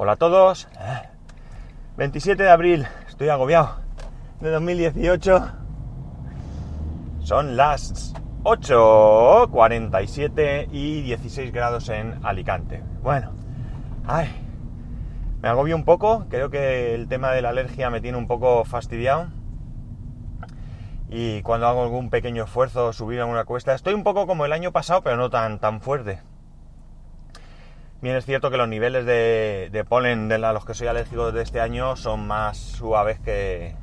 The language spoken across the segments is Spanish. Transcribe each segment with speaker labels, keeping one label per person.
Speaker 1: Hola a todos. 27 de abril, estoy agobiado. De 2018. Son las 8.47 y 16 grados en Alicante. Bueno, ay, me agobio un poco. Creo que el tema de la alergia me tiene un poco fastidiado. Y cuando hago algún pequeño esfuerzo, subir a una cuesta, estoy un poco como el año pasado, pero no tan, tan fuerte. Bien es cierto que los niveles de, polen de a los que soy alérgico de este año son más suaves que,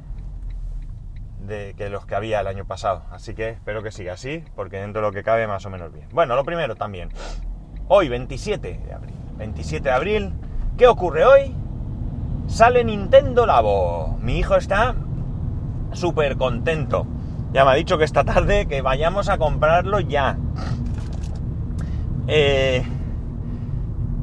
Speaker 1: que los que había el año pasado. Así que espero que siga así, porque dentro de lo que cabe más o menos bien. Bueno, lo primero también. Hoy, 27 de abril. 27 de abril. ¿Qué ocurre hoy? Sale Nintendo Labo. Mi hijo está súper contento. Ya me ha dicho que esta tarde que vayamos a comprarlo ya. Eh,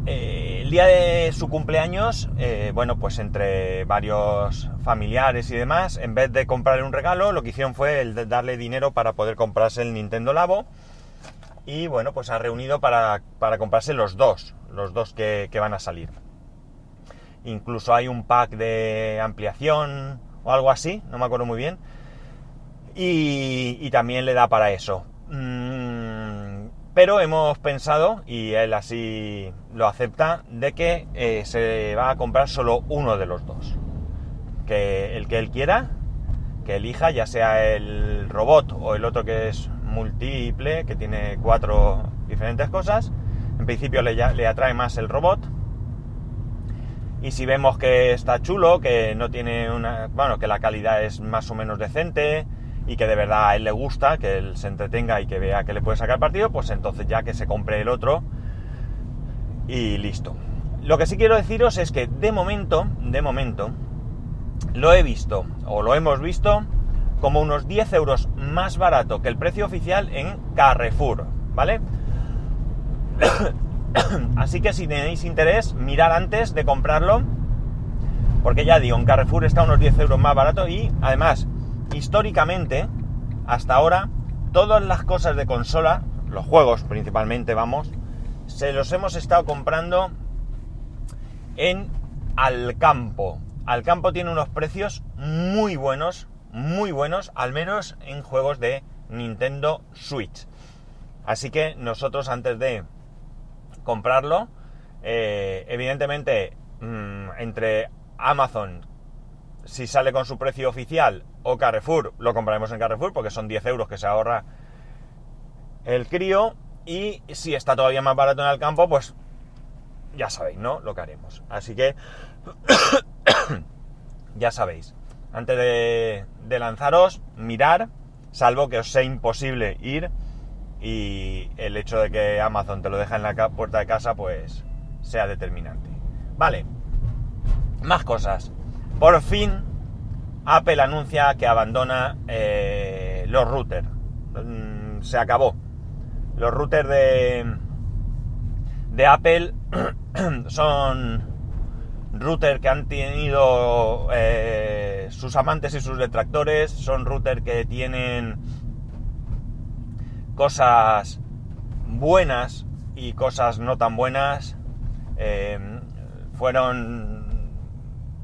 Speaker 1: eh, el día de su cumpleaños, eh, bueno, pues entre varios familiares y demás, en vez de comprarle un regalo, lo que hicieron fue el darle dinero para poder comprarse el Nintendo Labo. Y bueno, pues ha reunido para, comprarse los dos, los dos que, van a salir. Incluso hay un pack de ampliación o algo así, no me acuerdo muy bien. Y, también le da para eso. Mm, pero hemos pensado, y él así lo acepta, de que eh, se va a comprar solo uno de los dos. Que el que él quiera, que elija, ya sea el robot o el otro que es múltiple, que tiene cuatro diferentes cosas. En principio le, le atrae más el robot. Y si vemos que está chulo, que no tiene una. Bueno, que la calidad es más o menos decente, y que de verdad a él le gusta, que él se entretenga y que vea que le puede sacar partido, pues entonces ya que se compre el otro y listo. Lo que sí quiero deciros es que de momento, de momento, lo he visto o lo hemos visto como unos 10 euros más barato que el precio oficial en Carrefour, ¿vale? Así que si tenéis interés, mirar antes de comprarlo, porque ya digo, en Carrefour está unos 10 euros más barato y además históricamente, hasta ahora, todas las cosas de consola, los juegos principalmente, vamos, se los hemos estado comprando en Alcampo. Alcampo tiene unos precios muy buenos, muy buenos, al menos en juegos de Nintendo Switch. Así que nosotros antes de comprarlo, eh, evidentemente mm, entre Amazon, si sale con su precio oficial o Carrefour, lo compraremos en Carrefour porque son 10 euros que se ahorra el crío. Y si está todavía más barato en el campo, pues ya sabéis, ¿no? Lo que haremos. Así que ya sabéis. Antes de, de, lanzaros, mirar, salvo que os sea imposible ir y el hecho de que Amazon te lo deja en la puerta de casa, pues sea determinante. Vale, más cosas. Por fin, Apple anuncia que abandona eh, los routers. Mm, se acabó. Los routers de, de Apple son routers que han tenido eh, sus amantes y sus detractores. Son routers que tienen cosas buenas y cosas no tan buenas. Eh, fueron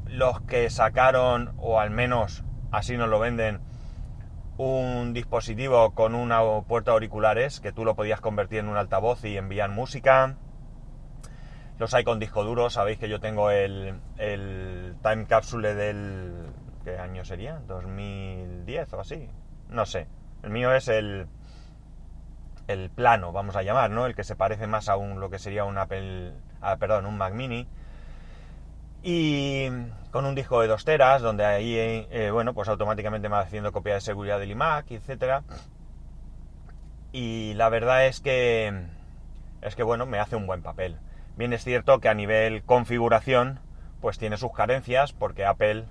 Speaker 1: los que sacaron, o al menos así nos lo venden, un dispositivo con una puerta auriculares que tú lo podías convertir en un altavoz y enviar música. Los hay con disco duro, sabéis que yo tengo el, el time capsule del... ¿Qué año sería? ¿2010 o así? No sé. El mío es el, el plano, vamos a llamar, ¿no? El que se parece más a un, lo que sería un Apple, ah, perdón, un Mac Mini y con un disco de dos teras, donde ahí, eh, bueno, pues automáticamente me va haciendo copia de seguridad del iMac, etcétera. Y la verdad es que, es que, bueno, me hace un buen papel. Bien es cierto que a nivel configuración, pues tiene sus carencias, porque Apple,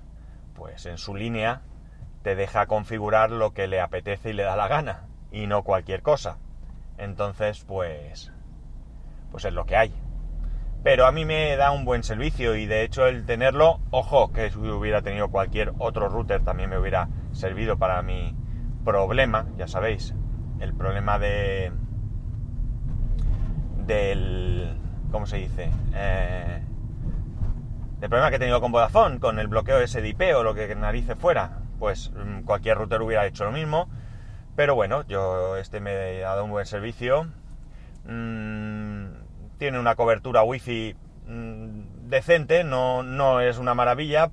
Speaker 1: pues en su línea, te deja configurar lo que le apetece y le da la gana, y no cualquier cosa. Entonces, pues, pues es lo que hay pero a mí me da un buen servicio y de hecho el tenerlo, ojo, que si hubiera tenido cualquier otro router también me hubiera servido para mi problema, ya sabéis, el problema de del ¿cómo se dice? Eh, del problema que he tenido con Vodafone, con el bloqueo SDIP o lo que narices fuera, pues mm, cualquier router hubiera hecho lo mismo. Pero bueno, yo este me ha dado un buen servicio. Mm, tiene una cobertura wifi mm, decente, no, no es una maravilla,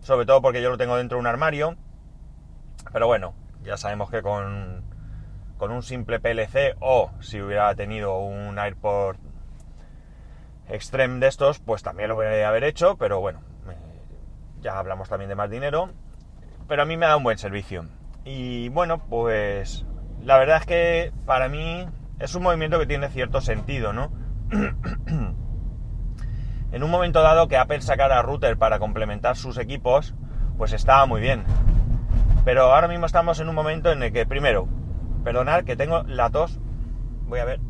Speaker 1: sobre todo porque yo lo tengo dentro de un armario. Pero bueno, ya sabemos que con, con un simple PLC o si hubiera tenido un AirPort Extreme de estos, pues también lo voy a haber hecho, pero bueno, ya hablamos también de más dinero. Pero a mí me da un buen servicio. Y bueno, pues la verdad es que para mí es un movimiento que tiene cierto sentido, ¿no? en un momento dado que Apple sacara router para complementar sus equipos, pues estaba muy bien. Pero ahora mismo estamos en un momento en el que, primero, perdonad que tengo la tos. Voy a ver.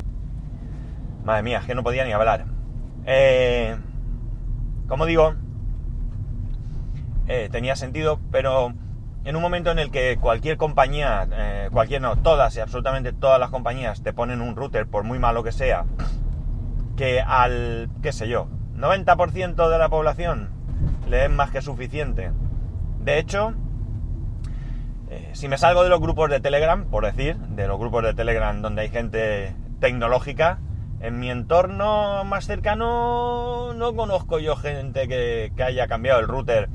Speaker 1: Madre mía, que no podía ni hablar. Eh, como digo, eh, tenía sentido, pero en un momento en el que cualquier compañía, eh, cualquier no, todas y absolutamente todas las compañías te ponen un router, por muy malo que sea, que al, qué sé yo, 90% de la población le es más que suficiente. De hecho, eh, si me salgo de los grupos de Telegram, por decir, de los grupos de Telegram donde hay gente tecnológica, en mi entorno más cercano no conozco yo gente que, haya cambiado el router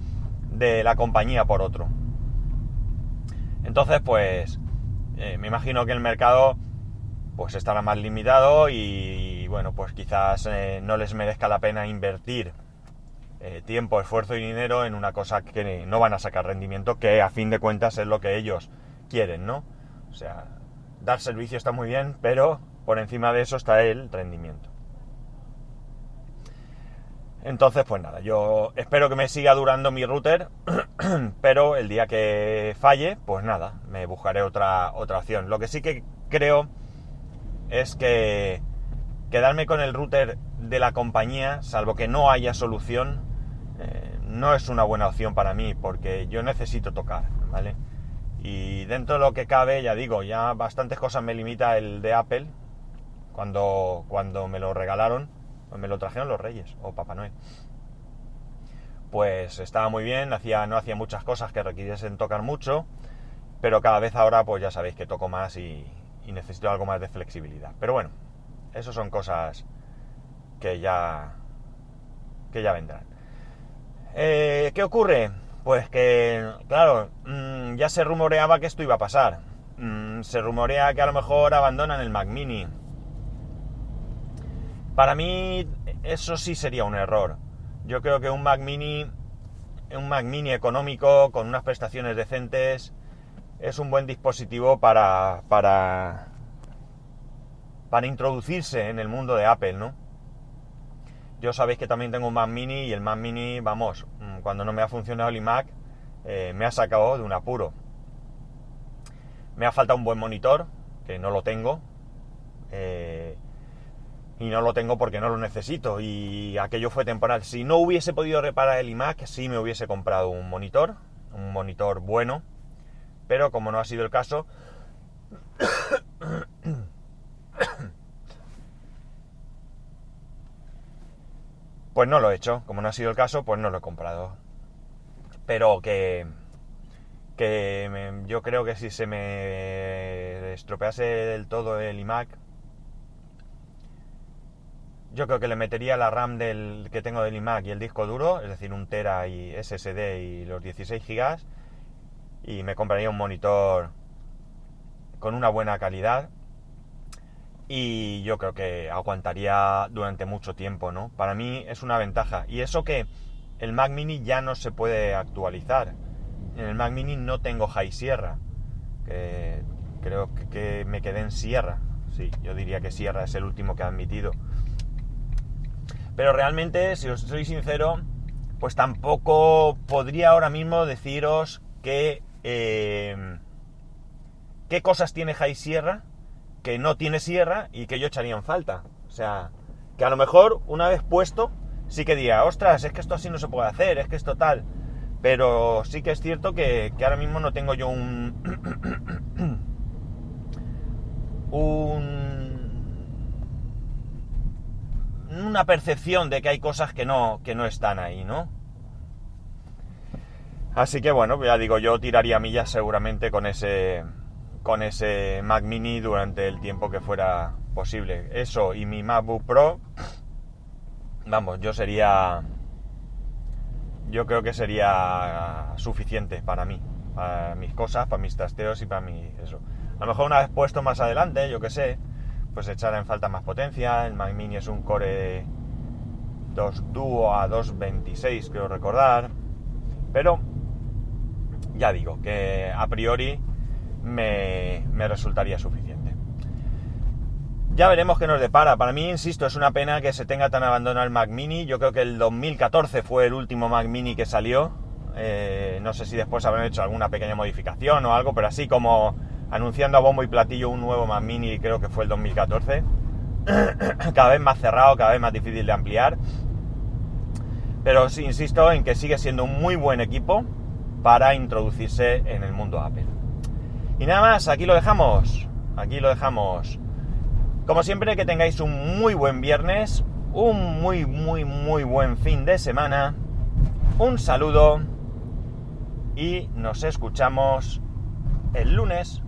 Speaker 1: de la compañía por otro. Entonces, pues, eh, me imagino que el mercado pues estará más limitado y, bueno, pues quizás eh, no les merezca la pena invertir eh, tiempo, esfuerzo y dinero en una cosa que no van a sacar rendimiento, que a fin de cuentas es lo que ellos quieren, ¿no? O sea, dar servicio está muy bien, pero por encima de eso está el rendimiento. Entonces, pues nada, yo espero que me siga durando mi router, pero el día que falle, pues nada, me buscaré otra, otra opción. Lo que sí que creo es que quedarme con el router de la compañía, salvo que no haya solución, eh, no es una buena opción para mí, porque yo necesito tocar, ¿vale? Y dentro de lo que cabe, ya digo, ya bastantes cosas me limita el de Apple, cuando, cuando me lo regalaron me lo trajeron los Reyes o Papá Noel. Pues estaba muy bien, hacía, no hacía muchas cosas que requiriesen tocar mucho, pero cada vez ahora pues ya sabéis que toco más y, necesito algo más de flexibilidad. Pero bueno, eso son cosas que ya, que ya vendrán. Eh, ¿Qué ocurre? Pues que, claro, mm, ya se rumoreaba que esto iba a pasar. Mm, se rumorea que a lo mejor abandonan el Mac Mini. Para mí eso sí sería un error. Yo creo que un Mac Mini, un Mac Mini económico con unas prestaciones decentes es un buen dispositivo para para para introducirse en el mundo de Apple, ¿no? Yo sabéis que también tengo un Mac Mini y el Mac Mini, vamos, mm, cuando no me ha funcionado el iMac, eh, me ha sacado de un apuro. Me ha faltado un buen monitor, que no lo tengo. Eh, y no lo tengo porque no lo necesito y aquello fue temporal. Si no hubiese podido reparar el iMac, sí me hubiese comprado un monitor, un monitor bueno, pero como no ha sido el caso, pues no lo he hecho. Como no ha sido el caso, pues no lo he comprado. Pero que, que yo creo que si se me estropease del todo el iMac, yo creo que le metería la RAM del que tengo del iMac y el disco duro, es decir, un Tera y SSD y los 16 GB, y me compraría un monitor con una buena calidad y yo creo que aguantaría durante mucho tiempo, ¿no? Para mí es una ventaja. Y eso que el Mac Mini ya no se puede actualizar. En el Mac Mini no tengo High Sierra, que creo que, me quedé en Sierra. Sí, yo diría que Sierra es el último que ha admitido. Pero realmente, si os soy sincero, pues tampoco podría ahora mismo deciros eh, qué cosas tiene High Sierra que no tiene Sierra y que yo echaría en falta. O sea, que a lo mejor una vez puesto, sí que diría, ostras, es que esto así no se puede hacer, es que esto tal. Pero sí que es cierto que, que ahora mismo no tengo yo un... un una percepción de que hay cosas que no, que no están ahí, ¿no? Así que bueno, ya digo, yo tiraría millas seguramente con ese con ese Mac Mini durante el tiempo que fuera posible. Eso y mi MacBook Pro, vamos, yo sería yo creo que sería suficiente para mí, para mis cosas, para mis trasteos y para mi eso. A lo mejor una vez puesto más adelante, yo que sé, pues echará en falta más potencia. El Mac Mini es un Core 2 Duo a 226, creo recordar. Pero ya digo que a priori me, me resultaría suficiente. Ya veremos qué nos depara. Para mí, insisto, es una pena que se tenga tan abandonado el Mac Mini. Yo creo que el 2014 fue el último Mac Mini que salió. Eh, no sé si después habrán hecho alguna pequeña modificación o algo, pero así como anunciando a bombo y platillo un nuevo Mac Mini, creo que fue el 2014. cada vez más cerrado, cada vez más difícil de ampliar. Pero insisto en que sigue siendo un muy buen equipo para introducirse en el mundo Apple. Y nada más, aquí lo dejamos. Aquí lo dejamos. Como siempre, que tengáis un muy buen viernes, un muy, muy, muy buen fin de semana. Un saludo y nos escuchamos el lunes.